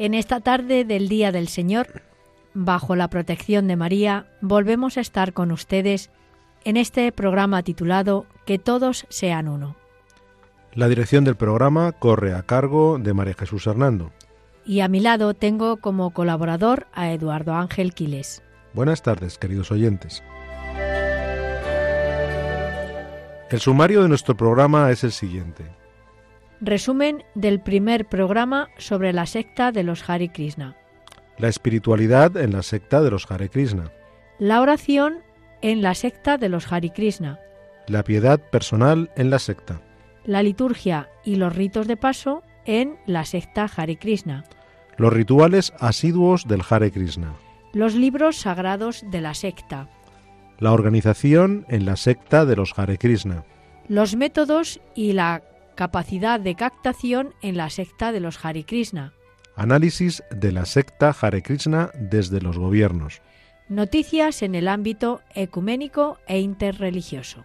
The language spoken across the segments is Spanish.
En esta tarde del Día del Señor, bajo la protección de María, volvemos a estar con ustedes en este programa titulado Que todos sean uno. La dirección del programa corre a cargo de María Jesús Hernando. Y a mi lado tengo como colaborador a Eduardo Ángel Quiles. Buenas tardes, queridos oyentes. El sumario de nuestro programa es el siguiente. Resumen del primer programa sobre la secta de los Hare Krishna. La espiritualidad en la secta de los Hare Krishna. La oración en la secta de los Hare Krishna. La piedad personal en la secta. La liturgia y los ritos de paso en la secta Hare Krishna. Los rituales asiduos del Hare Krishna. Los libros sagrados de la secta. La organización en la secta de los Hare Krishna. Los métodos y la capacidad de captación en la secta de los Hare Krishna. Análisis de la secta Hare Krishna desde los gobiernos. Noticias en el ámbito ecuménico e interreligioso.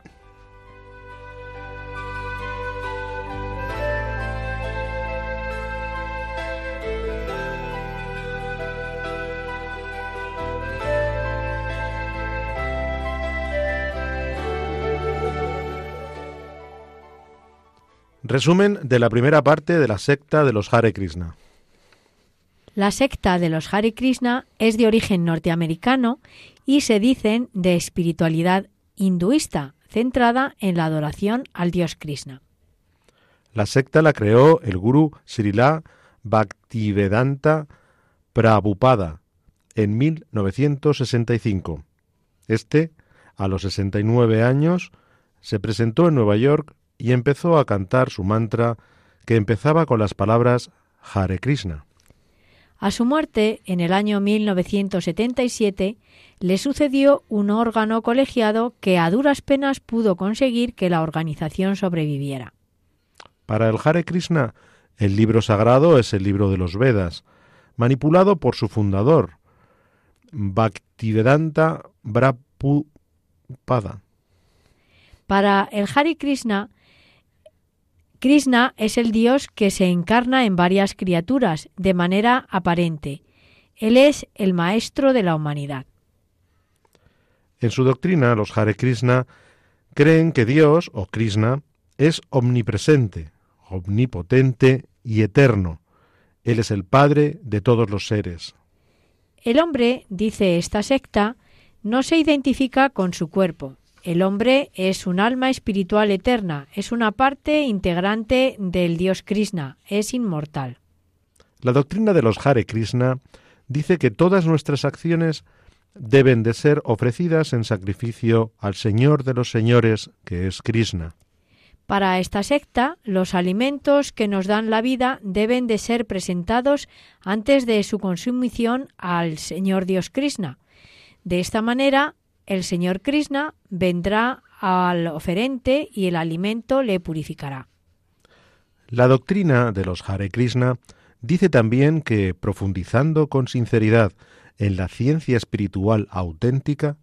Resumen de la primera parte de la secta de los Hare Krishna. La secta de los Hare Krishna es de origen norteamericano y se dicen de espiritualidad hinduista, centrada en la adoración al dios Krishna. La secta la creó el gurú Srila Bhaktivedanta Prabhupada en 1965. Este, a los 69 años, se presentó en Nueva York y empezó a cantar su mantra que empezaba con las palabras Hare Krishna. A su muerte, en el año 1977, le sucedió un órgano colegiado que a duras penas pudo conseguir que la organización sobreviviera. Para el Hare Krishna, el libro sagrado es el libro de los Vedas, manipulado por su fundador, Bhaktivedanta Prabhupada. Para el Hare Krishna, Krishna es el Dios que se encarna en varias criaturas de manera aparente. Él es el maestro de la humanidad. En su doctrina, los Hare Krishna creen que Dios, o Krishna, es omnipresente, omnipotente y eterno. Él es el Padre de todos los seres. El hombre, dice esta secta, no se identifica con su cuerpo, el hombre es un alma espiritual eterna, es una parte integrante del Dios Krishna, es inmortal. La doctrina de los Hare Krishna dice que todas nuestras acciones deben de ser ofrecidas en sacrificio al Señor de los Señores, que es Krishna. Para esta secta, los alimentos que nos dan la vida deben de ser presentados antes de su consumición al Señor Dios Krishna. De esta manera, el Señor Krishna vendrá al oferente y el alimento le purificará. La doctrina de los Hare Krishna dice también que, profundizando con sinceridad en la ciencia espiritual auténtica,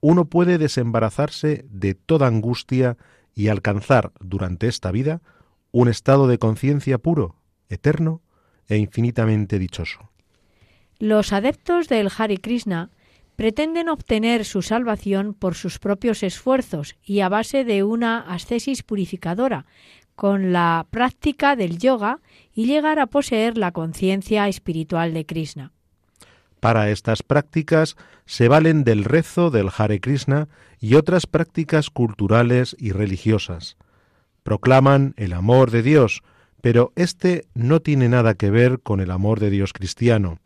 uno puede desembarazarse de toda angustia y alcanzar durante esta vida un estado de conciencia puro, eterno e infinitamente dichoso. Los adeptos del Hare Krishna pretenden obtener su salvación por sus propios esfuerzos y a base de una ascesis purificadora, con la práctica del yoga y llegar a poseer la conciencia espiritual de Krishna. Para estas prácticas se valen del rezo del Hare Krishna y otras prácticas culturales y religiosas. Proclaman el amor de Dios, pero este no tiene nada que ver con el amor de Dios cristiano.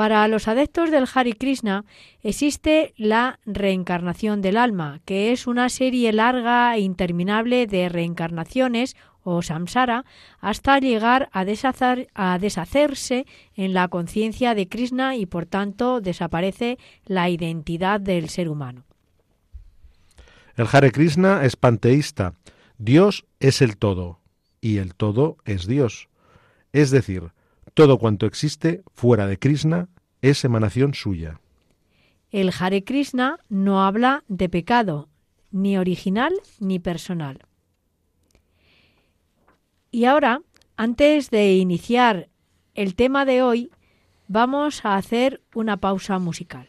Para los adeptos del Hare Krishna existe la reencarnación del alma, que es una serie larga e interminable de reencarnaciones o samsara hasta llegar a, deshacerse en la conciencia de Krishna y por tanto desaparece la identidad del ser humano. El Hare Krishna es panteísta. Dios es el todo y el todo es Dios. Es decir, todo cuanto existe fuera de Krishna es emanación suya. El Hare Krishna no habla de pecado, ni original ni personal. Y ahora, antes de iniciar el tema de hoy, vamos a hacer una pausa musical.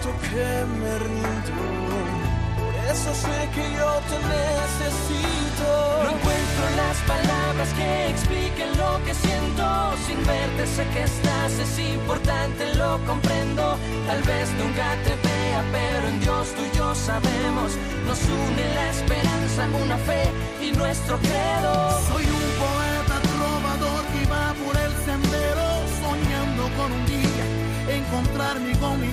Siento que me rindo. Por eso sé que yo te necesito. No encuentro las palabras que expliquen lo que siento. Sin verte sé que estás, es importante, lo comprendo. Tal vez nunca te vea, pero en Dios tú y yo sabemos. Nos une la esperanza, una fe y nuestro credo. Soy un poeta trovador que va por el sendero, soñando con un día encontrarme con mi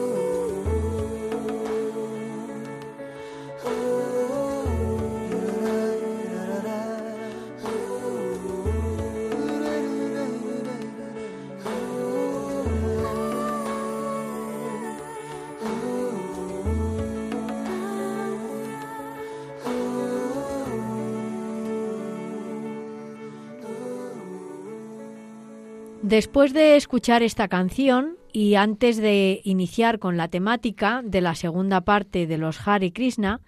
Después de escuchar esta canción y antes de iniciar con la temática de la segunda parte de los Hare Krishna,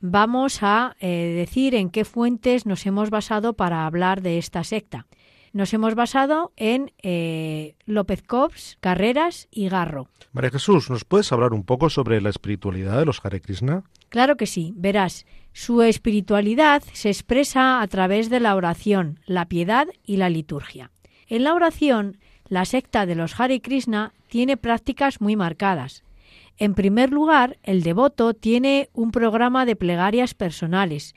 vamos a eh, decir en qué fuentes nos hemos basado para hablar de esta secta. Nos hemos basado en eh, López Cobbs, Carreras y Garro. María Jesús, ¿nos puedes hablar un poco sobre la espiritualidad de los Hare Krishna? Claro que sí, verás, su espiritualidad se expresa a través de la oración, la piedad y la liturgia. En la oración, la secta de los Hare Krishna tiene prácticas muy marcadas. En primer lugar, el devoto tiene un programa de plegarias personales,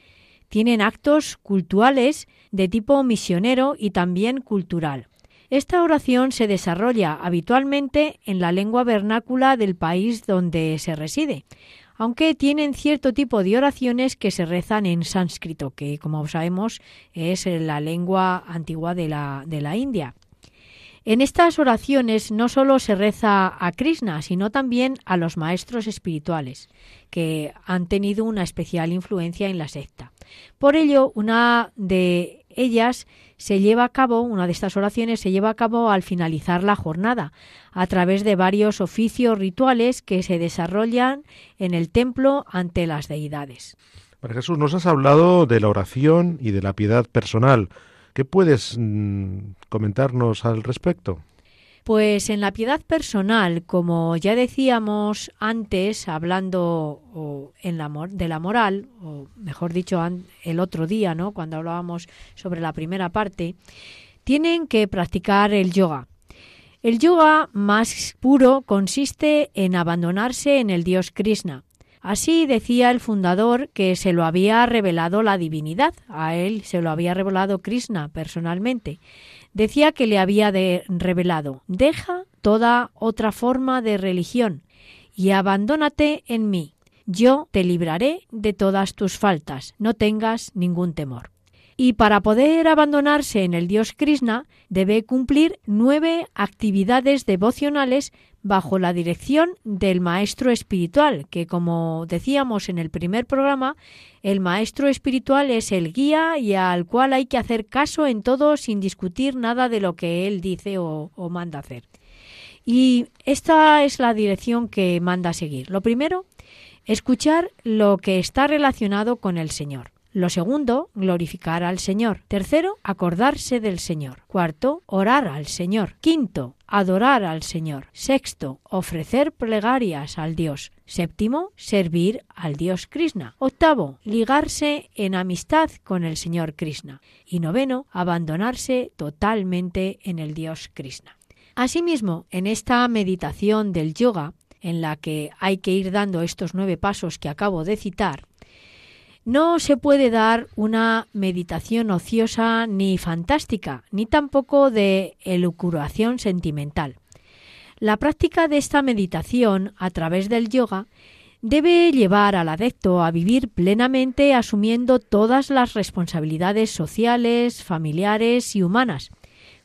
tienen actos cultuales de tipo misionero y también cultural. Esta oración se desarrolla habitualmente en la lengua vernácula del país donde se reside, aunque tienen cierto tipo de oraciones que se rezan en sánscrito, que como sabemos es la lengua antigua de la, de la India. En estas oraciones no solo se reza a Krishna, sino también a los maestros espirituales, que han tenido una especial influencia en la secta. Por ello, una de ellas se lleva a cabo, una de estas oraciones se lleva a cabo al finalizar la jornada, a través de varios oficios rituales que se desarrollan en el templo ante las deidades. María Jesús, nos has hablado de la oración y de la piedad personal. ¿Qué puedes mm, comentarnos al respecto? Pues en la piedad personal, como ya decíamos antes, hablando en la, de la moral, o mejor dicho, el otro día, ¿no? cuando hablábamos sobre la primera parte, tienen que practicar el yoga. El yoga más puro consiste en abandonarse en el dios Krishna, Así decía el fundador que se lo había revelado la divinidad, a él se lo había revelado Krishna personalmente. Decía que le había revelado, deja toda otra forma de religión y abandónate en mí. Yo te libraré de todas tus faltas, no tengas ningún temor. Y para poder abandonarse en el dios Krishna debe cumplir nueve actividades devocionales bajo la dirección del maestro espiritual, que como decíamos en el primer programa, el maestro espiritual es el guía y al cual hay que hacer caso en todo sin discutir nada de lo que él dice o, manda hacer. Y esta es la dirección que manda seguir. Lo primero, escuchar lo que está relacionado con el Señor. Lo segundo, glorificar al Señor. Tercero, acordarse del Señor. Cuarto, orar al Señor. Quinto, adorar al Señor. Sexto, ofrecer plegarias al Dios. Séptimo, servir al Dios Krishna. Octavo, ligarse en amistad con el Señor Krishna. Y noveno, abandonarse totalmente en el Dios Krishna. Asimismo, en esta meditación del yoga, en la que hay que ir dando estos nueve pasos que acabo de citar, no se puede dar una meditación ociosa ni fantástica, ni tampoco de elucubración sentimental. La práctica de esta meditación a través del yoga debe llevar al adepto a vivir plenamente asumiendo todas las responsabilidades sociales, familiares y humanas,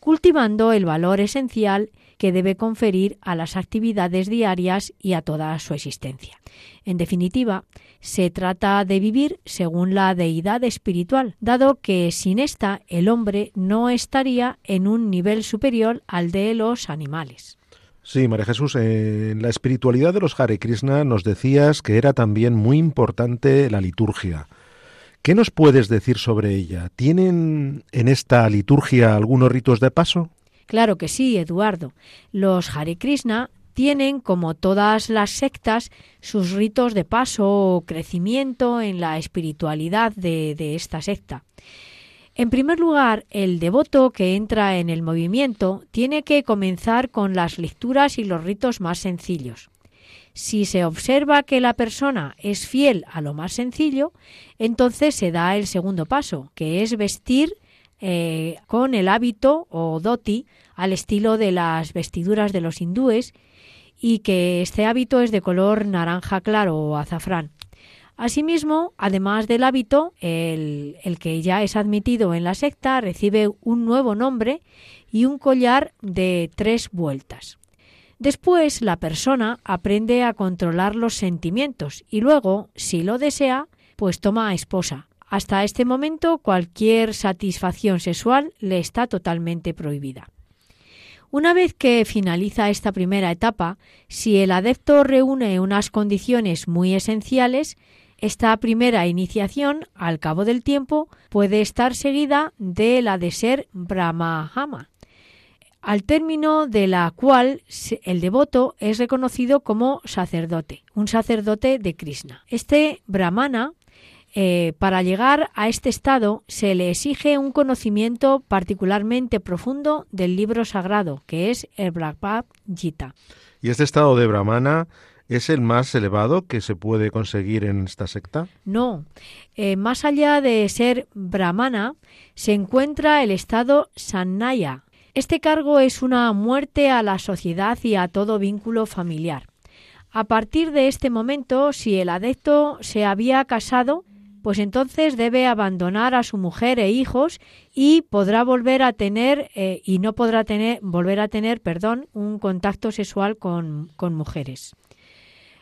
cultivando el valor esencial que debe conferir a las actividades diarias y a toda su existencia. En definitiva, se trata de vivir según la deidad espiritual, dado que sin esta el hombre no estaría en un nivel superior al de los animales. Sí, María Jesús, en la espiritualidad de los Hare Krishna nos decías que era también muy importante la liturgia. ¿Qué nos puedes decir sobre ella? ¿Tienen en esta liturgia algunos ritos de paso? Claro que sí, Eduardo. Los Hare Krishna tienen, como todas las sectas, sus ritos de paso o crecimiento en la espiritualidad de, esta secta. En primer lugar, el devoto que entra en el movimiento tiene que comenzar con las lecturas y los ritos más sencillos. Si se observa que la persona es fiel a lo más sencillo, entonces se da el segundo paso, que es vestir eh, con el hábito o doti al estilo de las vestiduras de los hindúes y que este hábito es de color naranja claro o azafrán. Asimismo, además del hábito, el, el, que ya es admitido en la secta recibe un nuevo nombre y un collar de tres vueltas. Después, la persona aprende a controlar los sentimientos y luego, si lo desea, pues toma a esposa, hasta este momento cualquier satisfacción sexual le está totalmente prohibida. Una vez que finaliza esta primera etapa, si el adepto reúne unas condiciones muy esenciales, Esta primera iniciación, al cabo del tiempo, puede estar seguida de la de ser Brahmahama, al término de la cual el devoto es reconocido como sacerdote, un sacerdote de Krishna. Este Brahmana, eh, para llegar a este estado, se le exige un conocimiento particularmente profundo del libro sagrado, que es el Bhagavad Gita. ¿Y este estado de Brahmana ¿Es el más elevado que se puede conseguir en esta secta? No. Eh, más allá de ser brahmana, se encuentra el estado sannaya. Este cargo es una muerte a la sociedad y a todo vínculo familiar. A partir de este momento, si el adepto se había casado, pues entonces debe abandonar a su mujer e hijos y podrá volver a tener eh, y no podrá tener volver a tener, perdón, un contacto sexual con, con mujeres.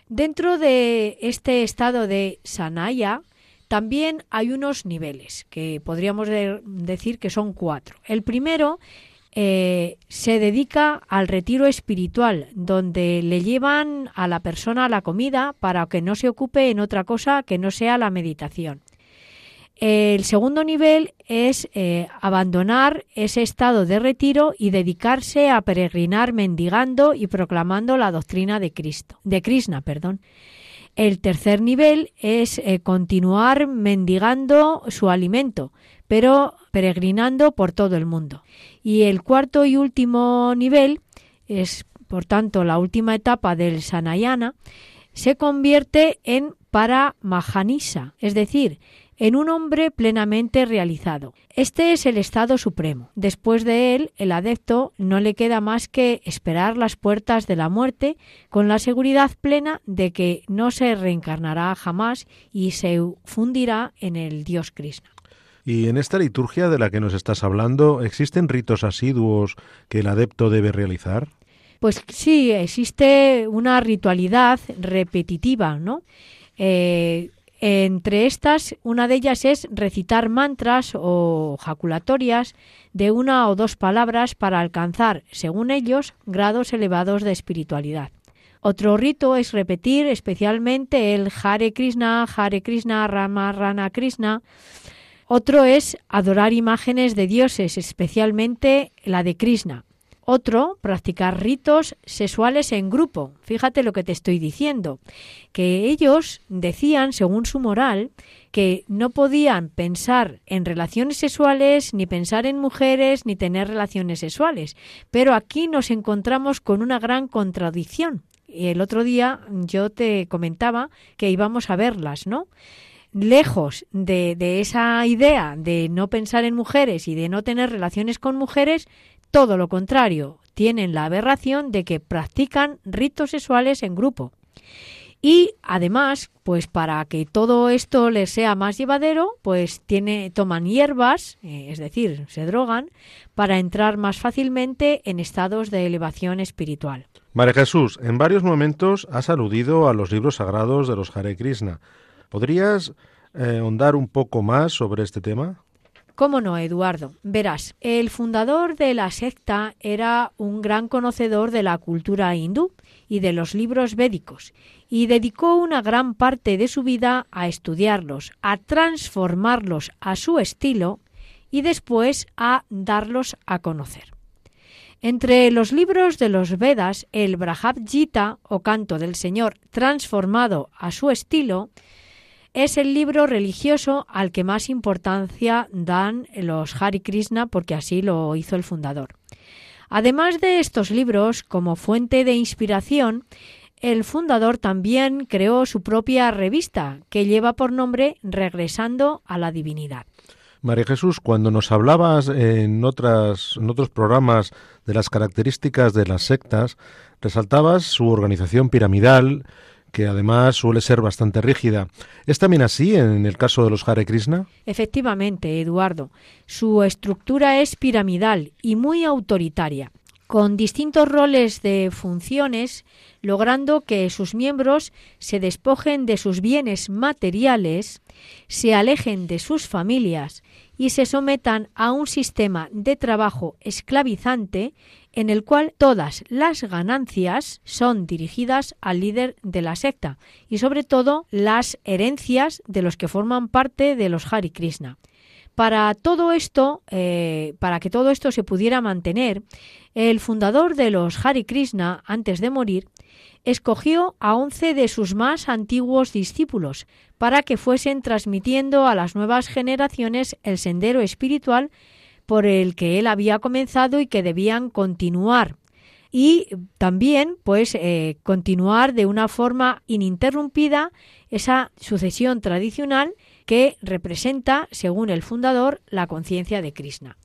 Dentro de este estado de sanaya también hay unos niveles que podríamos decir que son cuatro. El primero eh, se dedica al retiro espiritual, donde le llevan a la persona la comida para que no se ocupe en otra cosa que no sea la meditación. El segundo nivel es eh, abandonar ese estado de retiro y dedicarse a peregrinar mendigando y proclamando la doctrina de Cristo, de Krishna, perdón. El tercer nivel es eh, continuar mendigando su alimento, pero peregrinando por todo el mundo. Y el cuarto y último nivel es, por tanto, la última etapa del Sanayana, se convierte en Paramahanisa, es decir, en un hombre plenamente realizado. Este es el estado supremo. Después de él, el adepto no le queda más que esperar las puertas de la muerte con la seguridad plena de que no se reencarnará jamás y se fundirá en el Dios Krishna. Y en esta liturgia de la que nos estás hablando, ¿existen ritos asiduos que el adepto debe realizar? Pues sí, existe una ritualidad repetitiva, ¿no? Eh, entre estas, una de ellas es recitar mantras o jaculatorias de una o dos palabras para alcanzar, según ellos, grados elevados de espiritualidad. Otro rito es repetir especialmente el Hare Krishna, Hare Krishna, Rama Rana Krishna. Otro es adorar imágenes de dioses, especialmente la de Krishna. Otro, practicar ritos sexuales en grupo. Fíjate lo que te estoy diciendo. Que ellos decían, según su moral, que no podían pensar en relaciones sexuales, ni pensar en mujeres, ni tener relaciones sexuales. Pero aquí nos encontramos con una gran contradicción. El otro día yo te comentaba que íbamos a verlas, ¿no? Lejos de, esa idea de no pensar en mujeres y de no tener relaciones con mujeres, todo lo contrario, tienen la aberración de que practican ritos sexuales en grupo. Y además, pues para que todo esto les sea más llevadero, pues tiene, toman hierbas, eh, es decir, se drogan, para entrar más fácilmente en estados de elevación espiritual. María Jesús, en varios momentos has aludido a los libros sagrados de los Hare Krishna. ¿Podrías eh, ahondar un poco más sobre este tema? ¿Cómo no, Eduardo? Verás, el fundador de la secta era un gran conocedor de la cultura hindú y de los libros védicos, y dedicó una gran parte de su vida a estudiarlos, a transformarlos a su estilo y después a darlos a conocer. Entre los libros de los Vedas, el Brahab Gita o Canto del Señor transformado a su estilo es el libro religioso al que más importancia dan los Hari Krishna porque así lo hizo el fundador. Además de estos libros, como fuente de inspiración, el fundador también creó su propia revista, que lleva por nombre Regresando a la Divinidad. María Jesús, cuando nos hablabas en, otros programas de las características de las sectas, resaltabas su organización piramidal, que además suele ser bastante rígida. ¿Es también así en el caso de los Hare Krishna? Efectivamente, Eduardo. Su estructura es piramidal y muy autoritaria, con distintos roles de funciones, logrando que sus miembros se despojen de sus bienes materiales, se alejen de sus familias y se sometan a un sistema de trabajo esclavizante en el cual todas las ganancias son dirigidas al líder de la secta y sobre todo las herencias de los que forman parte de los Hare Krishna. Para todo esto, eh, para que todo esto se pudiera mantener, el fundador de los Hare Krishna, antes de morir, escogió a once de sus más antiguos discípulos para que fuesen transmitiendo a las nuevas generaciones el sendero espiritual por el que él había comenzado y que debían continuar y también pues eh, continuar de una forma ininterrumpida esa sucesión tradicional que representa, según el fundador, la conciencia de Krishna.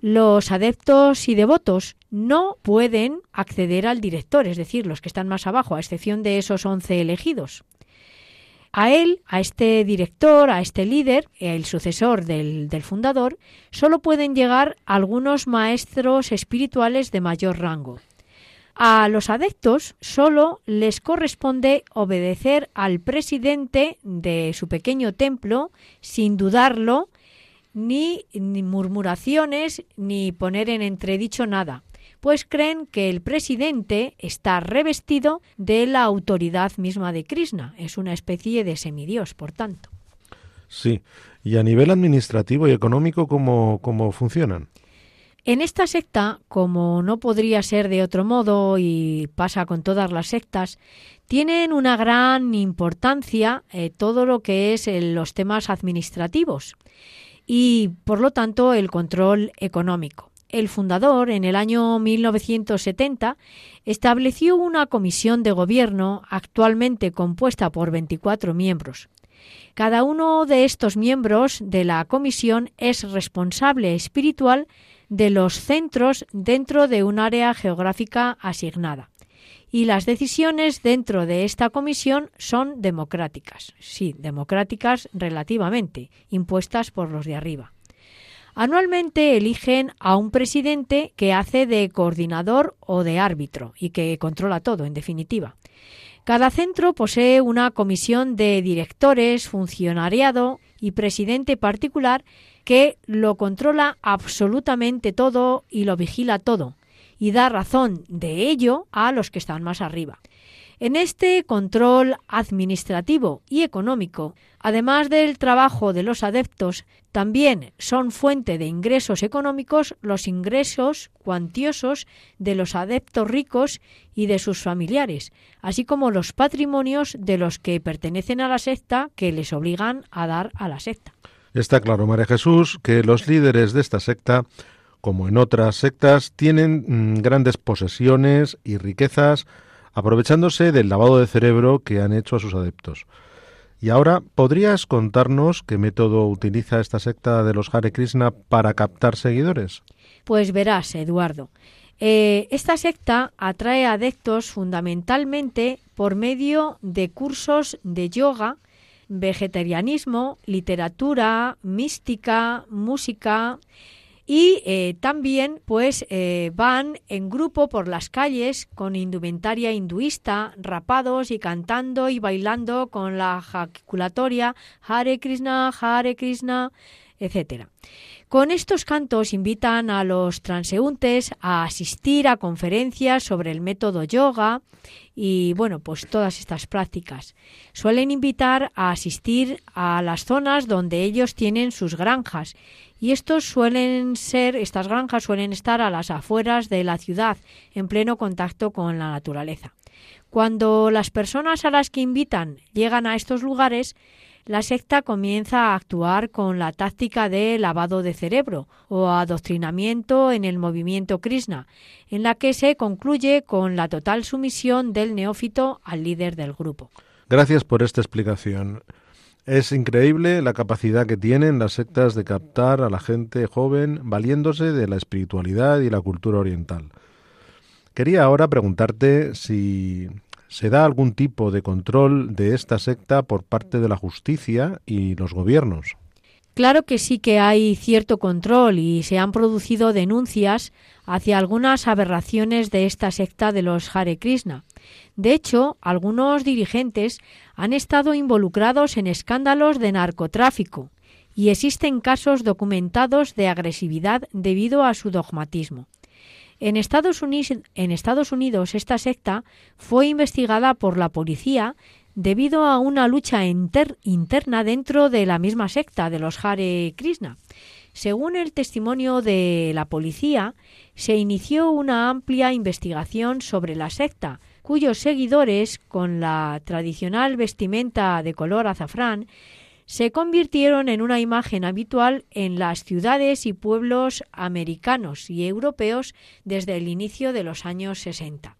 Los adeptos y devotos no pueden acceder al director, es decir, los que están más abajo, a excepción de esos once elegidos. A él, a este director, a este líder, el sucesor del, del, fundador, solo pueden llegar algunos maestros espirituales de mayor rango. A los adeptos solo les corresponde obedecer al presidente de su pequeño templo sin dudarlo, ni, ni murmuraciones, ni poner en entredicho nada pues creen que el presidente está revestido de la autoridad misma de Krishna. Es una especie de semidios, por tanto. Sí. ¿Y a nivel administrativo y económico cómo, cómo funcionan? En esta secta, como no podría ser de otro modo y pasa con todas las sectas, tienen una gran importancia eh, todo lo que es eh, los temas administrativos y, por lo tanto, el control económico. El fundador, en el año 1970, estableció una comisión de gobierno actualmente compuesta por 24 miembros. Cada uno de estos miembros de la comisión es responsable espiritual de los centros dentro de un área geográfica asignada. Y las decisiones dentro de esta comisión son democráticas, sí, democráticas relativamente, impuestas por los de arriba. Anualmente eligen a un presidente que hace de coordinador o de árbitro y que controla todo, en definitiva. Cada centro posee una comisión de directores, funcionariado y presidente particular que lo controla absolutamente todo y lo vigila todo, y da razón de ello a los que están más arriba. En este control administrativo y económico, además del trabajo de los adeptos, también son fuente de ingresos económicos los ingresos cuantiosos de los adeptos ricos y de sus familiares, así como los patrimonios de los que pertenecen a la secta que les obligan a dar a la secta. Está claro, María Jesús, que los líderes de esta secta, como en otras sectas, tienen mm, grandes posesiones y riquezas, aprovechándose del lavado de cerebro que han hecho a sus adeptos. Y ahora, ¿podrías contarnos qué método utiliza esta secta de los Hare Krishna para captar seguidores? Pues verás, Eduardo. Eh, esta secta atrae adeptos fundamentalmente por medio de cursos de yoga vegetarianismo, literatura, mística, música y eh, también pues eh, van en grupo por las calles con indumentaria hinduista, rapados y cantando y bailando con la jaculatoria Hare Krishna, Hare Krishna, etcétera. Con estos cantos invitan a los transeúntes a asistir a conferencias sobre el método yoga y bueno, pues todas estas prácticas. Suelen invitar a asistir a las zonas donde ellos tienen sus granjas y estos suelen ser estas granjas suelen estar a las afueras de la ciudad en pleno contacto con la naturaleza. Cuando las personas a las que invitan llegan a estos lugares, la secta comienza a actuar con la táctica de lavado de cerebro o adoctrinamiento en el movimiento Krishna, en la que se concluye con la total sumisión del neófito al líder del grupo. Gracias por esta explicación. Es increíble la capacidad que tienen las sectas de captar a la gente joven valiéndose de la espiritualidad y la cultura oriental. Quería ahora preguntarte si ¿Se da algún tipo de control de esta secta por parte de la justicia y los gobiernos? Claro que sí que hay cierto control y se han producido denuncias hacia algunas aberraciones de esta secta de los Hare Krishna. De hecho, algunos dirigentes han estado involucrados en escándalos de narcotráfico y existen casos documentados de agresividad debido a su dogmatismo. En Estados, Unidos, en Estados Unidos esta secta fue investigada por la policía debido a una lucha interna dentro de la misma secta de los Hare Krishna. Según el testimonio de la policía, se inició una amplia investigación sobre la secta, cuyos seguidores, con la tradicional vestimenta de color azafrán, se convirtieron en una imagen habitual en las ciudades y pueblos americanos y europeos desde el inicio de los años 60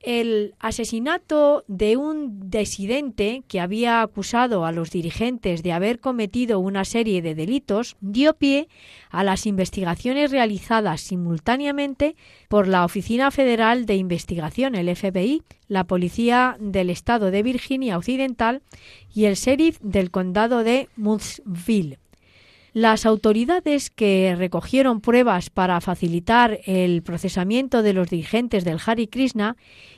el asesinato de un disidente que había acusado a los dirigentes de haber cometido una serie de delitos dio pie a las investigaciones realizadas simultáneamente por la Oficina Federal de Investigación, el FBI, la Policía del Estado de Virginia Occidental y el sheriff del condado de Munnsville. Las autoridades que recogieron pruebas para facilitar el procesamiento de los dirigentes del Hare Krishna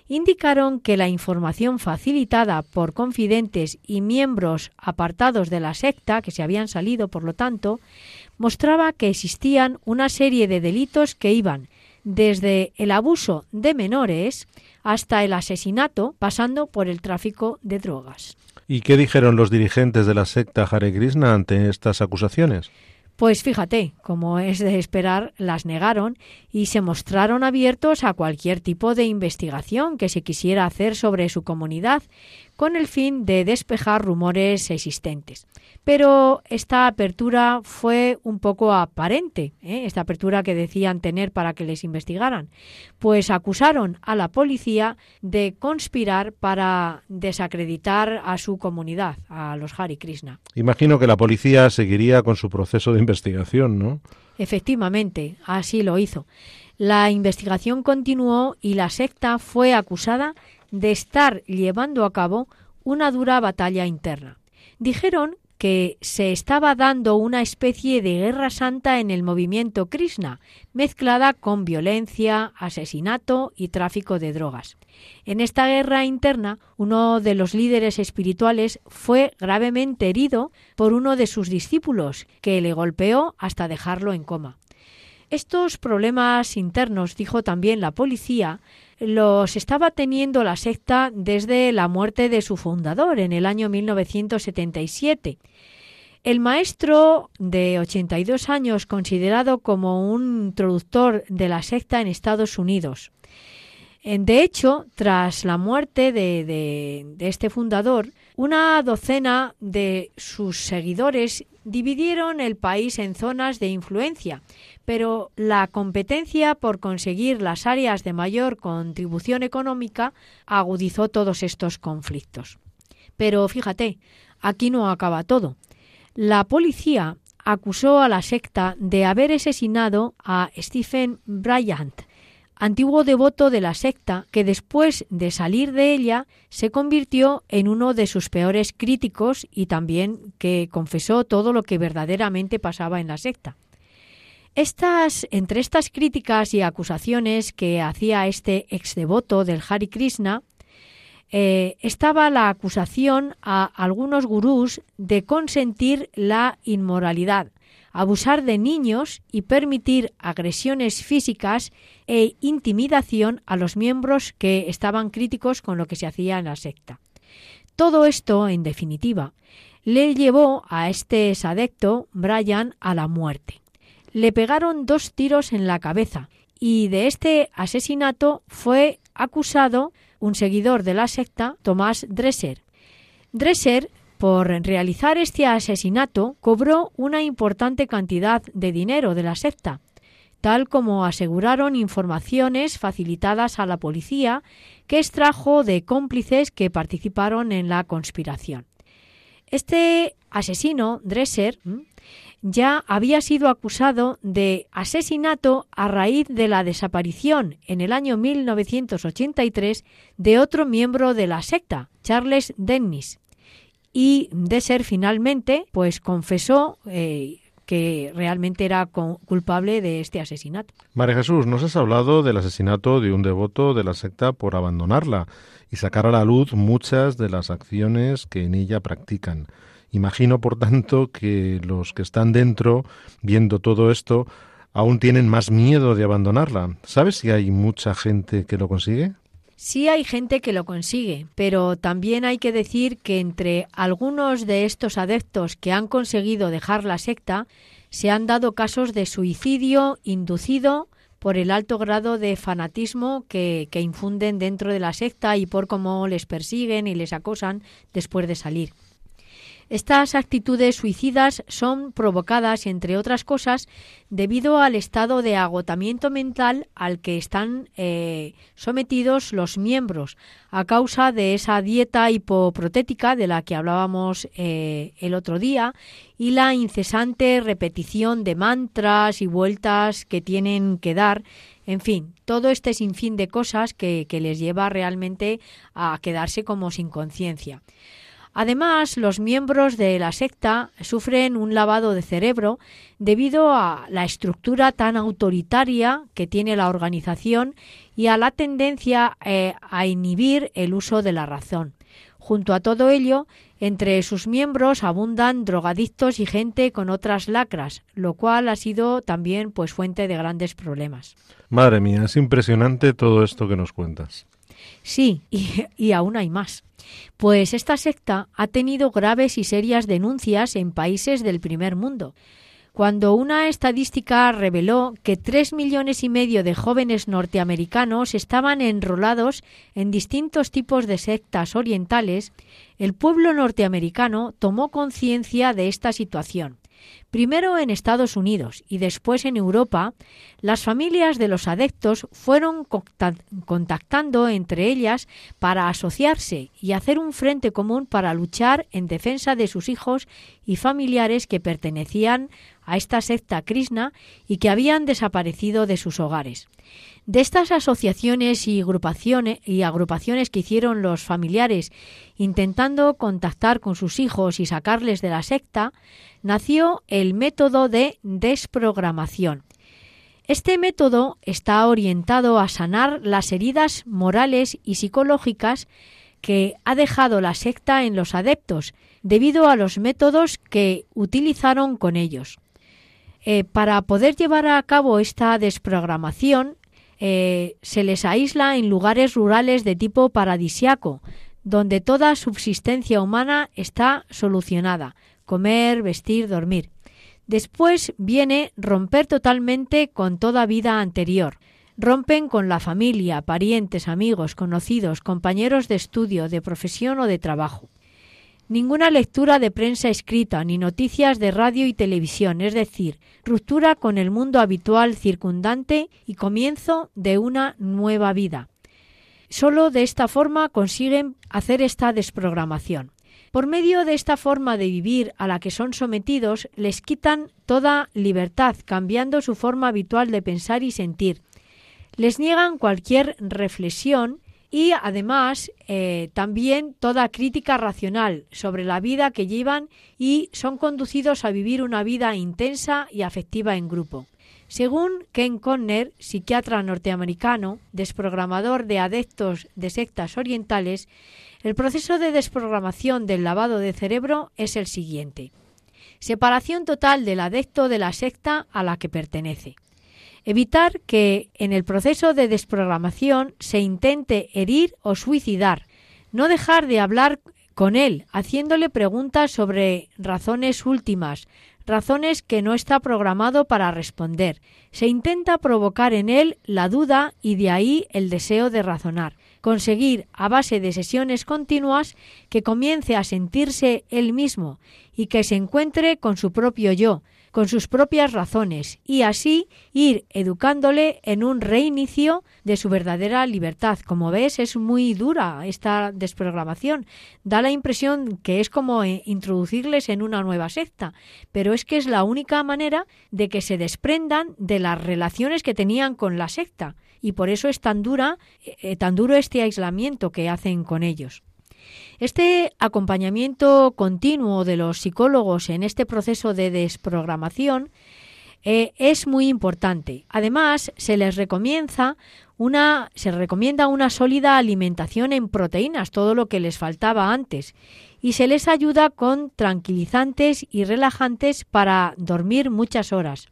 indicaron que la información facilitada por confidentes y miembros apartados de la secta, que se habían salido, por lo tanto, mostraba que existían una serie de delitos que iban desde el abuso de menores hasta el asesinato, pasando por el tráfico de drogas. ¿Y qué dijeron los dirigentes de la secta Hare Krishna ante estas acusaciones? Pues fíjate, como es de esperar, las negaron y se mostraron abiertos a cualquier tipo de investigación que se quisiera hacer sobre su comunidad, con el fin de despejar rumores existentes. Pero esta apertura fue un poco aparente, ¿eh? esta apertura que decían tener para que les investigaran, pues acusaron a la policía de conspirar para desacreditar a su comunidad, a los Hari Krishna. Imagino que la policía seguiría con su proceso de investigación, ¿no? Efectivamente, así lo hizo. La investigación continuó y la secta fue acusada de estar llevando a cabo una dura batalla interna. Dijeron que se estaba dando una especie de guerra santa en el movimiento Krishna, mezclada con violencia, asesinato y tráfico de drogas. En esta guerra interna, uno de los líderes espirituales fue gravemente herido por uno de sus discípulos, que le golpeó hasta dejarlo en coma. Estos problemas internos, dijo también la policía, los estaba teniendo la secta desde la muerte de su fundador en el año 1977. El maestro de 82 años, considerado como un introductor de la secta en Estados Unidos. De hecho, tras la muerte de, de, este fundador, una docena de sus seguidores dividieron el país en zonas de influencia pero la competencia por conseguir las áreas de mayor contribución económica agudizó todos estos conflictos. Pero fíjate, aquí no acaba todo. La policía acusó a la secta de haber asesinado a Stephen Bryant, antiguo devoto de la secta que después de salir de ella se convirtió en uno de sus peores críticos y también que confesó todo lo que verdaderamente pasaba en la secta. Estas, entre estas críticas y acusaciones que hacía este ex devoto del Hari Krishna, eh, estaba la acusación a algunos gurús de consentir la inmoralidad, abusar de niños y permitir agresiones físicas e intimidación a los miembros que estaban críticos con lo que se hacía en la secta. Todo esto, en definitiva, le llevó a este sadecto, Brian, a la muerte le pegaron dos tiros en la cabeza y de este asesinato fue acusado un seguidor de la secta, Tomás Dresser. Dresser, por realizar este asesinato, cobró una importante cantidad de dinero de la secta, tal como aseguraron informaciones facilitadas a la policía que extrajo de cómplices que participaron en la conspiración. Este asesino, Dresser, ya había sido acusado de asesinato a raíz de la desaparición en el año 1983 de otro miembro de la secta, Charles Dennis, y de ser finalmente, pues confesó eh, que realmente era culpable de este asesinato. María Jesús, nos has hablado del asesinato de un devoto de la secta por abandonarla y sacar a la luz muchas de las acciones que en ella practican. Imagino, por tanto, que los que están dentro, viendo todo esto, aún tienen más miedo de abandonarla. ¿Sabes si hay mucha gente que lo consigue? Sí hay gente que lo consigue, pero también hay que decir que entre algunos de estos adeptos que han conseguido dejar la secta, se han dado casos de suicidio inducido por el alto grado de fanatismo que, que infunden dentro de la secta y por cómo les persiguen y les acosan después de salir. Estas actitudes suicidas son provocadas, entre otras cosas, debido al estado de agotamiento mental al que están eh, sometidos los miembros a causa de esa dieta hipoprotética de la que hablábamos eh, el otro día y la incesante repetición de mantras y vueltas que tienen que dar en fin, todo este sinfín de cosas que, que les lleva realmente a quedarse como sin conciencia. Además, los miembros de la secta sufren un lavado de cerebro debido a la estructura tan autoritaria que tiene la organización y a la tendencia eh, a inhibir el uso de la razón. Junto a todo ello, entre sus miembros abundan drogadictos y gente con otras lacras, lo cual ha sido también pues fuente de grandes problemas. Madre mía, es impresionante todo esto que nos cuentas. Sí, y, aún hay más. Pues esta secta ha tenido graves y serias denuncias en países del primer mundo. Cuando una estadística reveló que tres millones y medio de jóvenes norteamericanos estaban enrolados en distintos tipos de sectas orientales, el pueblo norteamericano tomó conciencia de esta situación Primero en Estados Unidos y después en Europa, las familias de los adeptos fueron contactando entre ellas para asociarse y hacer un frente común para luchar en defensa de sus hijos y familiares que pertenecían a esta secta Krishna y que habían desaparecido de sus hogares. De estas asociaciones y agrupaciones, que hicieron los familiares intentando contactar con sus hijos y sacarles de la secta, nació el método de desprogramación. Este método está orientado a sanar las heridas morales y psicológicas que ha dejado la secta en los adeptos debido a los métodos que utilizaron con ellos. Eh, para poder llevar a cabo esta desprogramación, eh, se les aísla en lugares rurales de tipo paradisiaco, donde toda subsistencia humana está solucionada, comer, vestir, dormir. Después viene romper totalmente con toda vida anterior. Rompen con la familia, parientes, amigos, conocidos, compañeros de estudio, de profesión o de trabajo. Ninguna lectura de prensa escrita ni noticias de radio y televisión, es decir, ruptura con el mundo habitual circundante y comienzo de una nueva vida. Solo de esta forma consiguen hacer esta desprogramación. Por medio de esta forma de vivir a la que son sometidos, les quitan toda libertad, cambiando su forma habitual de pensar y sentir. Les niegan cualquier reflexión y además eh, también toda crítica racional sobre la vida que llevan y son conducidos a vivir una vida intensa y afectiva en grupo. Según Ken Conner, psiquiatra norteamericano, desprogramador de adeptos de sectas orientales, el proceso de desprogramación del lavado de cerebro es el siguiente. Separación total del adepto de la secta a la que pertenece. Evitar que en el proceso de desprogramación se intente herir o suicidar. No dejar de hablar con él, haciéndole preguntas sobre razones últimas, razones que no está programado para responder. Se intenta provocar en él la duda y de ahí el deseo de razonar. Conseguir, a base de sesiones continuas, que comience a sentirse él mismo y que se encuentre con su propio yo, con sus propias razones y así ir educándole en un reinicio de su verdadera libertad. Como ves, es muy dura esta desprogramación. Da la impresión que es como eh, introducirles en una nueva secta, pero es que es la única manera de que se desprendan de las relaciones que tenían con la secta y por eso es tan dura, eh, tan duro este aislamiento que hacen con ellos. Este acompañamiento continuo de los psicólogos en este proceso de desprogramación eh, es muy importante. Además, se les recomienda una, se recomienda una sólida alimentación en proteínas, todo lo que les faltaba antes, y se les ayuda con tranquilizantes y relajantes para dormir muchas horas.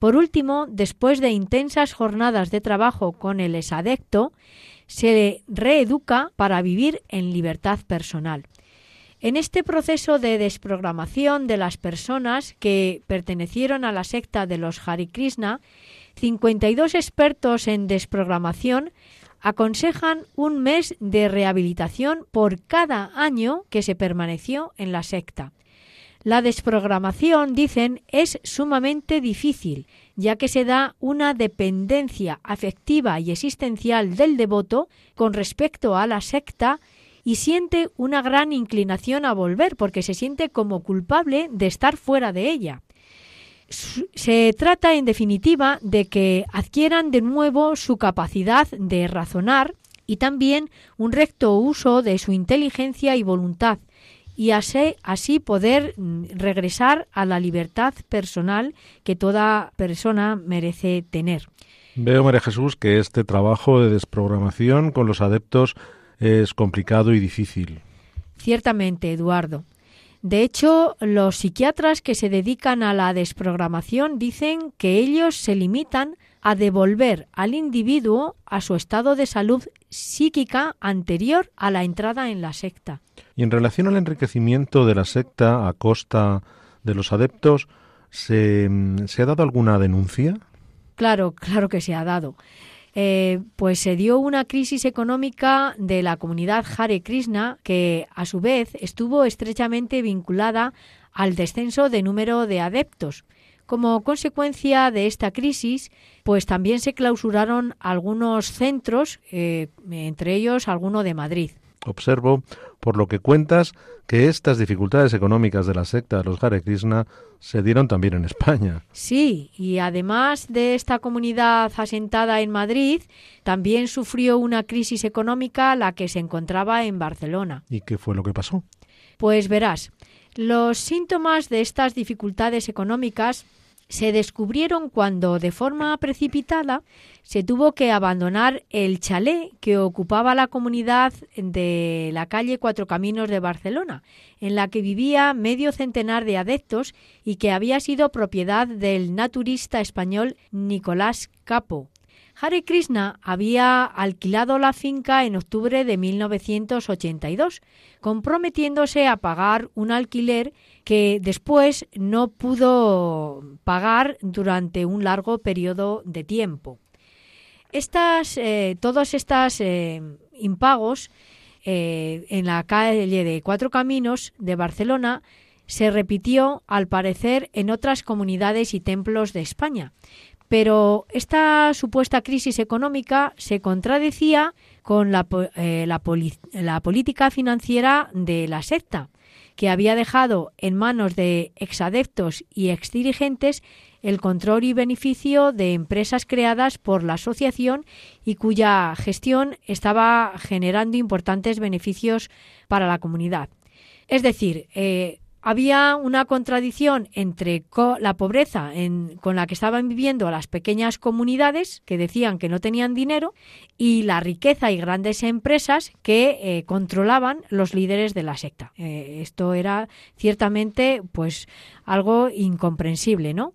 Por último, después de intensas jornadas de trabajo con el exadecto, se reeduca para vivir en libertad personal. En este proceso de desprogramación de las personas que pertenecieron a la secta de los Hare Krishna, 52 expertos en desprogramación aconsejan un mes de rehabilitación por cada año que se permaneció en la secta. La desprogramación, dicen, es sumamente difícil, ya que se da una dependencia afectiva y existencial del devoto con respecto a la secta y siente una gran inclinación a volver porque se siente como culpable de estar fuera de ella. Se trata, en definitiva, de que adquieran de nuevo su capacidad de razonar y también un recto uso de su inteligencia y voluntad, y así, así poder mm, regresar a la libertad personal que toda persona merece tener. Veo, María Jesús, que este trabajo de desprogramación con los adeptos es complicado y difícil. Ciertamente, Eduardo. De hecho, los psiquiatras que se dedican a la desprogramación dicen que ellos se limitan a devolver al individuo a su estado de salud psíquica anterior a la entrada en la secta. Y en relación al enriquecimiento de la secta a costa de los adeptos, ¿se, se ha dado alguna denuncia? Claro, claro que se ha dado. Eh, pues se dio una crisis económica de la comunidad Hare Krishna que a su vez estuvo estrechamente vinculada al descenso de número de adeptos. Como consecuencia de esta crisis, pues también se clausuraron algunos centros, eh, entre ellos alguno de Madrid. Observo, por lo que cuentas, que estas dificultades económicas de la secta de los Hare Krishna se dieron también en España. Sí, y además de esta comunidad asentada en Madrid, también sufrió una crisis económica la que se encontraba en Barcelona. ¿Y qué fue lo que pasó? Pues verás, los síntomas de estas dificultades económicas se descubrieron cuando, de forma precipitada, se tuvo que abandonar el chalet que ocupaba la comunidad de la calle Cuatro Caminos de Barcelona, en la que vivía medio centenar de adeptos y que había sido propiedad del naturista español Nicolás Capo. Hare Krishna había alquilado la finca en octubre de 1982, comprometiéndose a pagar un alquiler que después no pudo pagar durante un largo periodo de tiempo. Estas, eh, todos estos eh, impagos eh, en la calle de Cuatro Caminos de Barcelona se repitió, al parecer, en otras comunidades y templos de España. Pero esta supuesta crisis económica se contradecía con la, la política financiera de la secta, que había dejado en manos de exadeptos y exdirigentes el control y beneficio de empresas creadas por la asociación y cuya gestión estaba generando importantes beneficios para la comunidad. Es decir, eh, había una contradicción entre la pobreza con la que estaban viviendo las pequeñas comunidades que decían que no tenían dinero y la riqueza y grandes empresas que eh, controlaban los líderes de la secta. Eh, esto era ciertamente pues algo incomprensible, ¿no?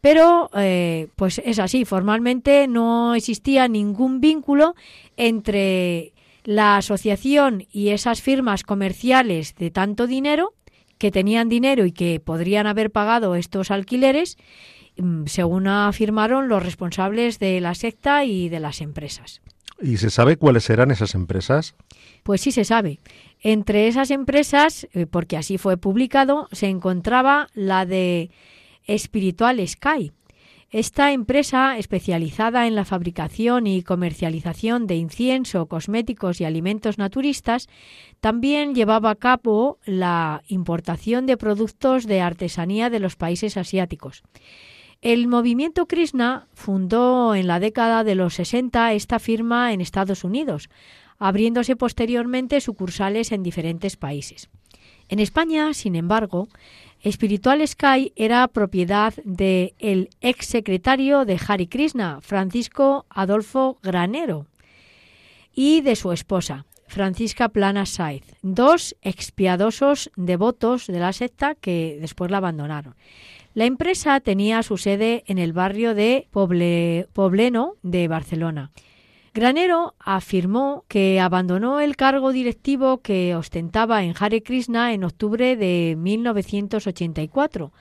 Pero eh, pues es así, formalmente no existía ningún vínculo entre la asociación y esas firmas comerciales de tanto dinero que tenían dinero y que podrían haber pagado estos alquileres, mm, según afirmaron los responsables de la secta y de las empresas. ¿Y se sabe cuáles eran esas empresas? Pues sí se sabe. Entre esas empresas, eh, porque así fue publicado, se encontraba la de Espiritual Sky, esta empresa, especializada en la fabricación y comercialización de incienso, cosméticos y alimentos naturistas, también llevaba a cabo la importación de productos de artesanía de los países asiáticos. El movimiento Krishna fundó en la década de los 60 esta firma en Estados Unidos, abriéndose posteriormente sucursales en diferentes países. En España, sin embargo, Espiritual Sky era propiedad del el ex secretario de Hare Krishna, Francisco Adolfo Granero, y de su esposa, Francisca Plana Saiz, dos expiadosos devotos de la secta que después la abandonaron. La empresa tenía su sede en el barrio de Poble, Pobleno de Barcelona. Granero afirmó que abandonó el cargo directivo que ostentaba en Hare Krishna en octubre de 1984,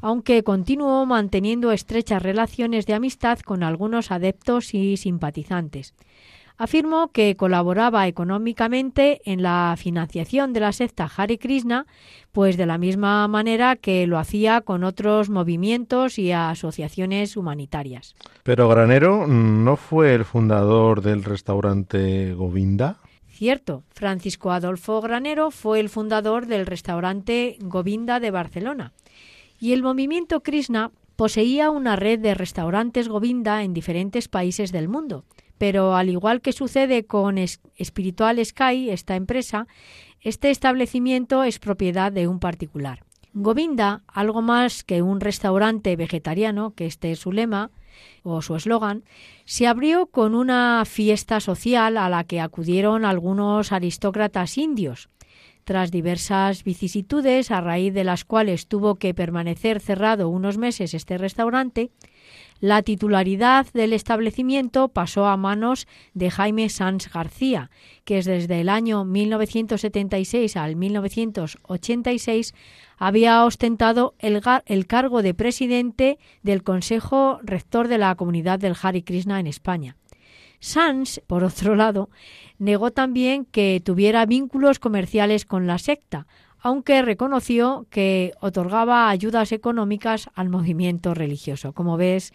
aunque continuó manteniendo estrechas relaciones de amistad con algunos adeptos y simpatizantes afirmó que colaboraba económicamente en la financiación de la secta Hare Krishna, pues de la misma manera que lo hacía con otros movimientos y asociaciones humanitarias. Pero Granero no fue el fundador del restaurante Govinda. Cierto, Francisco Adolfo Granero fue el fundador del restaurante Govinda de Barcelona. Y el movimiento Krishna poseía una red de restaurantes Govinda en diferentes países del mundo pero al igual que sucede con Espiritual Sky, esta empresa, este establecimiento es propiedad de un particular. Govinda, algo más que un restaurante vegetariano, que este es su lema o su eslogan, se abrió con una fiesta social a la que acudieron algunos aristócratas indios. Tras diversas vicisitudes, a raíz de las cuales tuvo que permanecer cerrado unos meses este restaurante, la titularidad del establecimiento pasó a manos de Jaime Sanz García, que desde el año 1976 al 1986 había ostentado el, cargo de presidente del Consejo Rector de la Comunidad del Hare Krishna en España. Sanz, por otro lado, negó también que tuviera vínculos comerciales con la secta, aunque reconoció que otorgaba ayudas económicas al movimiento religioso. Como ves,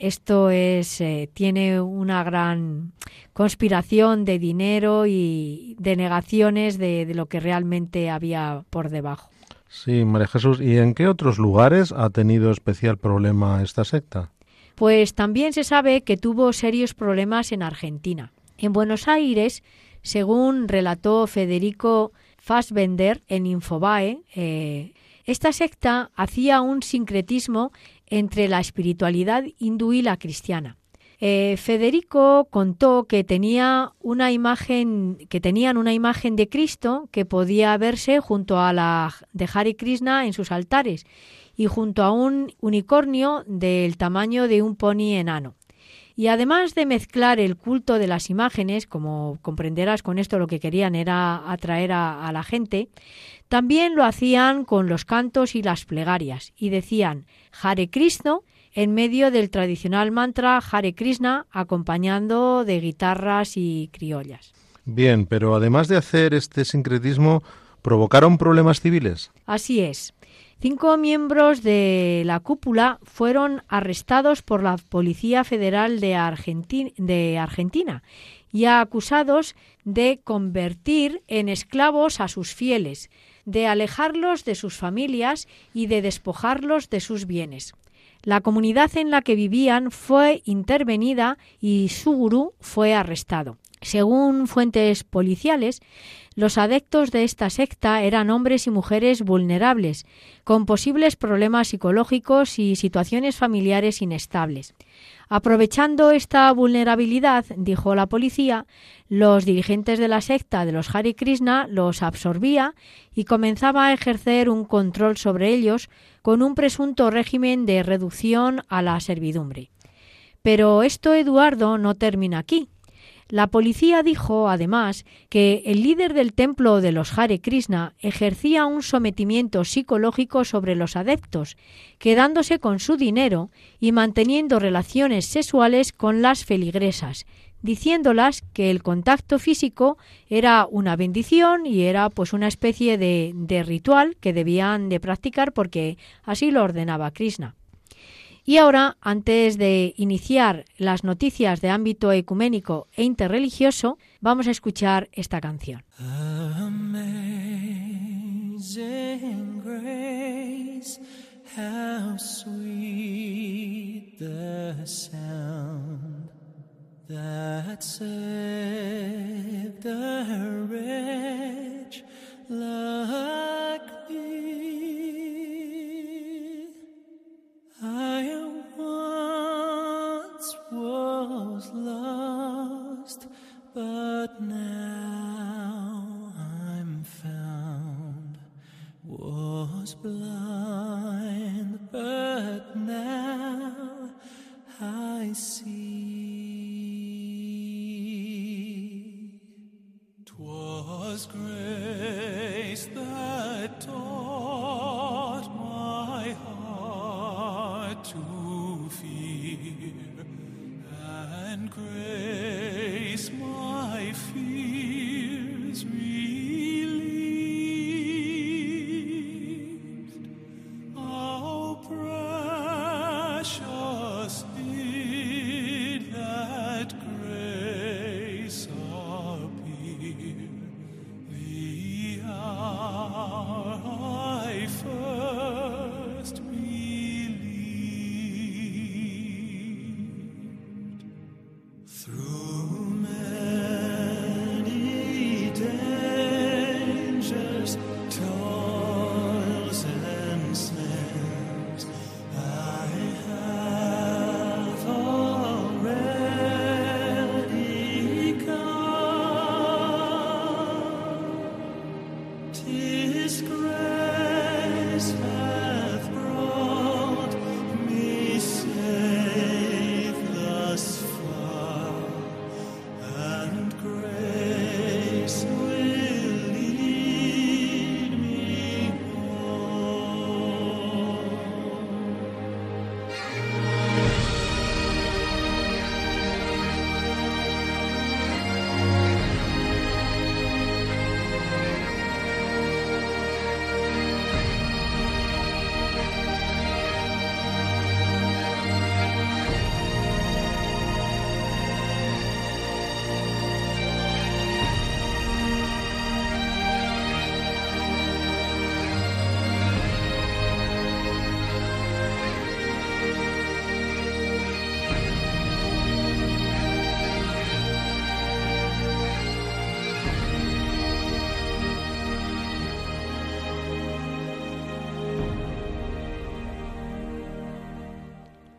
esto es eh, tiene una gran conspiración de dinero y de negaciones de, de lo que realmente había por debajo. Sí, María Jesús, ¿y en qué otros lugares ha tenido especial problema esta secta? Pues también se sabe que tuvo serios problemas en Argentina. En Buenos Aires, según relató Federico Fassbender en Infobae, eh, esta secta hacía un sincretismo entre la espiritualidad hindú y la cristiana. Eh, Federico contó que tenía una imagen, que tenían una imagen de Cristo que podía verse junto a la de Hare Krishna en sus altares y junto a un unicornio del tamaño de un pony enano. Y además de mezclar el culto de las imágenes, como comprenderás con esto lo que querían era atraer a, la gente, también lo hacían con los cantos y las plegarias, y decían Hare Krishna en medio del tradicional mantra Hare Krishna, acompañando de guitarras y criollas. Bien, pero además de hacer este sincretismo, ¿provocaron problemas civiles? Así es. Cinco miembros de la cúpula fueron arrestados por la Policía Federal de, Argentina y acusados de convertir en esclavos a sus fieles, de alejarlos de sus familias y de despojarlos de sus bienes. La comunidad en la que vivían fue intervenida y su gurú fue arrestado. Según fuentes policiales, los adeptos de esta secta eran hombres y mujeres vulnerables, con posibles problemas psicológicos y situaciones familiares inestables. Aprovechando esta vulnerabilidad, dijo la policía, los dirigentes de la secta de los Hare Krishna los absorbía y comenzaba a ejercer un control sobre ellos con un presunto régimen de reducción a la servidumbre. Pero esto, Eduardo, no termina aquí. La policía dijo, además, que el líder del templo de los Hare Krishna ejercía un sometimiento psicológico sobre los adeptos, quedándose con su dinero y manteniendo relaciones sexuales con las feligresas, diciéndolas que el contacto físico era una bendición y era pues una especie de, de ritual que debían de practicar porque así lo ordenaba Krishna. Y ahora, antes de iniciar las noticias de ámbito ecuménico e interreligioso, vamos a escuchar esta canción. lost, but now I'm found. Was blind, but now I see. Twas grace that taught.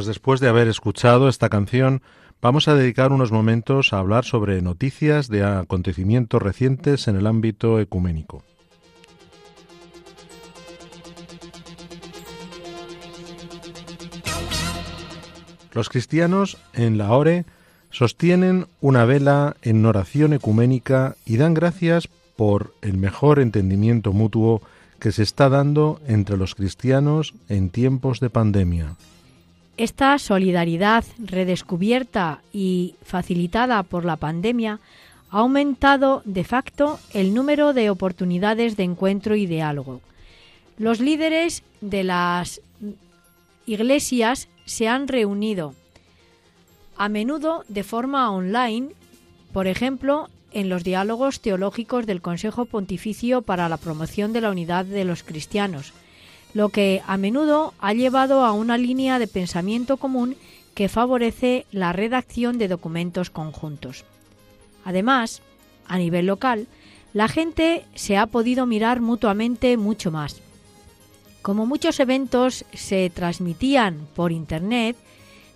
Pues después de haber escuchado esta canción, vamos a dedicar unos momentos a hablar sobre noticias de acontecimientos recientes en el ámbito ecuménico. Los cristianos en la ORE sostienen una vela en oración ecuménica y dan gracias por el mejor entendimiento mutuo que se está dando entre los cristianos en tiempos de pandemia. Esta solidaridad redescubierta y facilitada por la pandemia ha aumentado de facto el número de oportunidades de encuentro y diálogo. Los líderes de las iglesias se han reunido a menudo de forma online, por ejemplo, en los diálogos teológicos del Consejo Pontificio para la Promoción de la Unidad de los Cristianos, lo que a menudo ha llevado a una línea de pensamiento común que favorece la redacción de documentos conjuntos. Además, a nivel local, la gente se ha podido mirar mutuamente mucho más. Como muchos eventos se transmitían por Internet,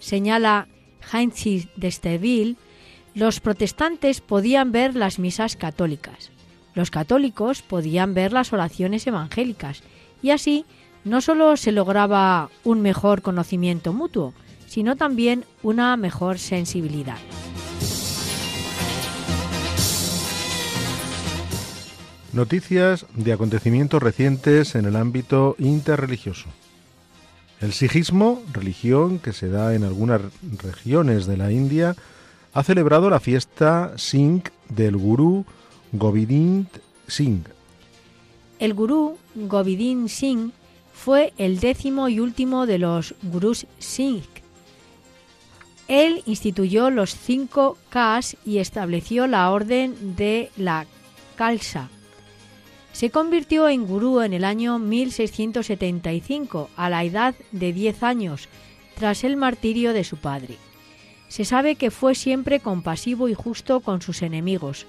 señala Heinz de Steville, los protestantes podían ver las misas católicas, los católicos podían ver las oraciones evangélicas y así no solo se lograba un mejor conocimiento mutuo, sino también una mejor sensibilidad. Noticias de acontecimientos recientes en el ámbito interreligioso. El sijismo, religión que se da en algunas regiones de la India, ha celebrado la fiesta Singh del gurú Gobind Singh. El gurú Gobind Singh fue el décimo y último de los gurús Singh. Él instituyó los cinco Kas y estableció la orden de la Khalsa. Se convirtió en gurú en el año 1675, a la edad de 10 años, tras el martirio de su padre. Se sabe que fue siempre compasivo y justo con sus enemigos.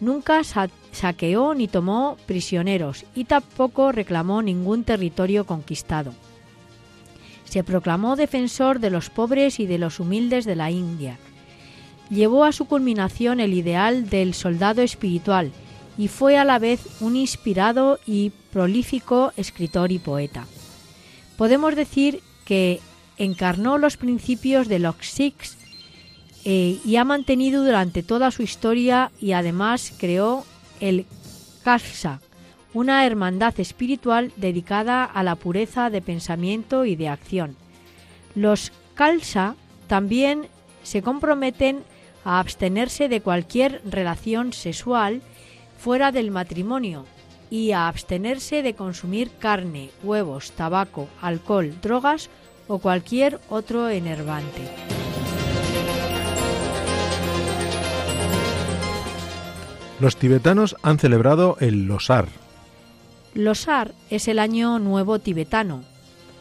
Nunca saqueó ni tomó prisioneros y tampoco reclamó ningún territorio conquistado. Se proclamó defensor de los pobres y de los humildes de la India. Llevó a su culminación el ideal del soldado espiritual y fue a la vez un inspirado y prolífico escritor y poeta. Podemos decir que encarnó los principios de los Sikhs eh, y ha mantenido durante toda su historia y además creó el Khalsa, una hermandad espiritual dedicada a la pureza de pensamiento y de acción. Los Khalsa también se comprometen a abstenerse de cualquier relación sexual fuera del matrimonio y a abstenerse de consumir carne, huevos, tabaco, alcohol, drogas o cualquier otro enervante. Los tibetanos han celebrado el Losar, Losar es el año nuevo tibetano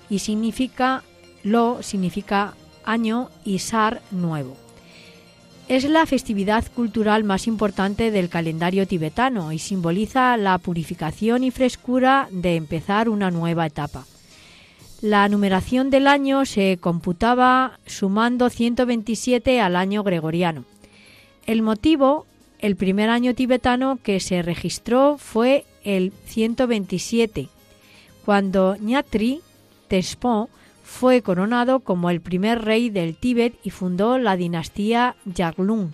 y significa lo significa año y sar nuevo. Es la festividad cultural más importante del calendario tibetano y simboliza la purificación y frescura de empezar una nueva etapa. La numeración del año se computaba sumando 127 al año gregoriano. El motivo, el primer año tibetano que se registró fue el 127, cuando Ñatri Teshpo fue coronado como el primer rey del Tíbet y fundó la dinastía Yaglung.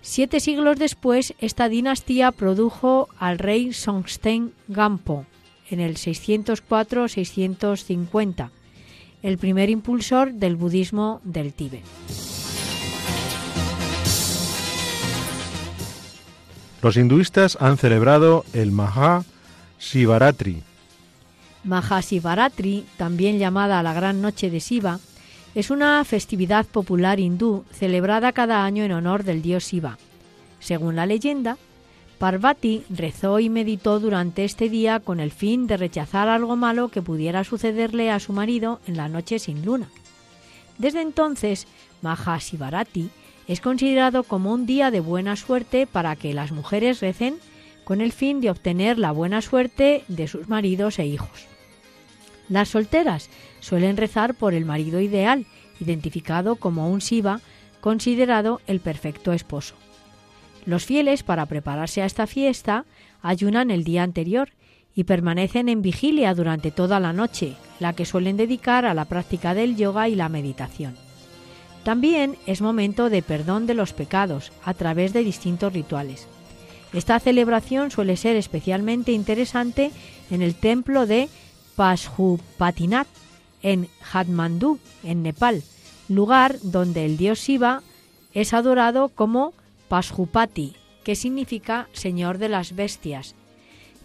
Siete siglos después, esta dinastía produjo al rey Songtsen Gampo en el 604-650, el primer impulsor del budismo del Tíbet. Los hinduistas han celebrado el Maha Shivaratri. Mahasivaratri, también llamada la Gran Noche de Shiva, es una festividad popular hindú celebrada cada año en honor del dios Shiva. Según la leyenda, Parvati rezó y meditó durante este día con el fin de rechazar algo malo que pudiera sucederle a su marido en la noche sin luna. Desde entonces, Mahasivarati es considerado como un día de buena suerte para que las mujeres recen con el fin de obtener la buena suerte de sus maridos e hijos. Las solteras suelen rezar por el marido ideal, identificado como un Shiva, considerado el perfecto esposo. Los fieles, para prepararse a esta fiesta, ayunan el día anterior y permanecen en vigilia durante toda la noche, la que suelen dedicar a la práctica del yoga y la meditación. También es momento de perdón de los pecados a través de distintos rituales. Esta celebración suele ser especialmente interesante en el templo de Pashupatinath en Hatmandu, en Nepal, lugar donde el dios Shiva es adorado como Pashupati, que significa Señor de las Bestias.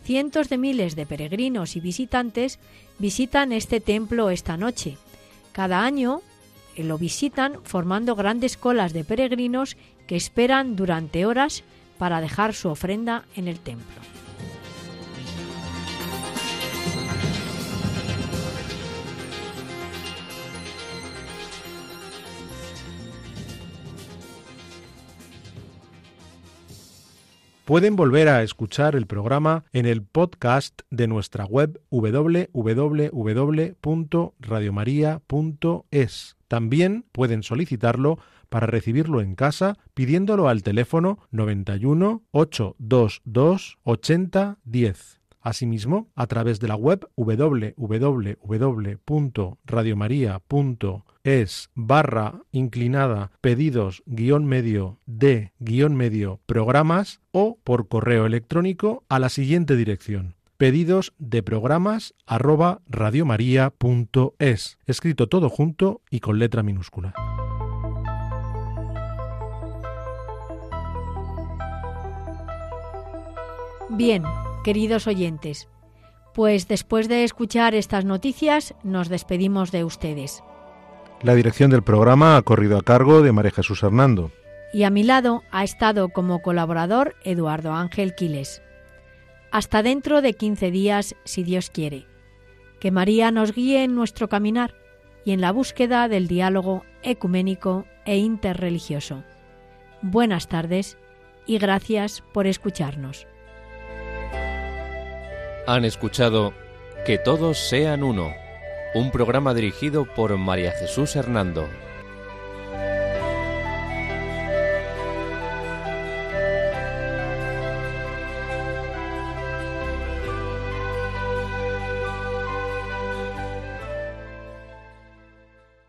Cientos de miles de peregrinos y visitantes visitan este templo esta noche. Cada año lo visitan formando grandes colas de peregrinos que esperan durante horas para dejar su ofrenda en el templo. Pueden volver a escuchar el programa en el podcast de nuestra web www.radiomaria.es. También pueden solicitarlo para recibirlo en casa pidiéndolo al teléfono 91 822 8010. Asimismo, a través de la web www.radiomaria.es es barra inclinada pedidos guion medio de guion medio programas o por correo electrónico a la siguiente dirección pedidos de programas arroba radiomaria.es escrito todo junto y con letra minúscula. Bien, queridos oyentes, pues después de escuchar estas noticias nos despedimos de ustedes. La dirección del programa ha corrido a cargo de María Jesús Hernando. Y a mi lado ha estado como colaborador Eduardo Ángel Quiles. Hasta dentro de 15 días, si Dios quiere. Que María nos guíe en nuestro caminar y en la búsqueda del diálogo ecuménico e interreligioso. Buenas tardes y gracias por escucharnos. Han escuchado Que todos sean uno, un programa dirigido por María Jesús Hernando.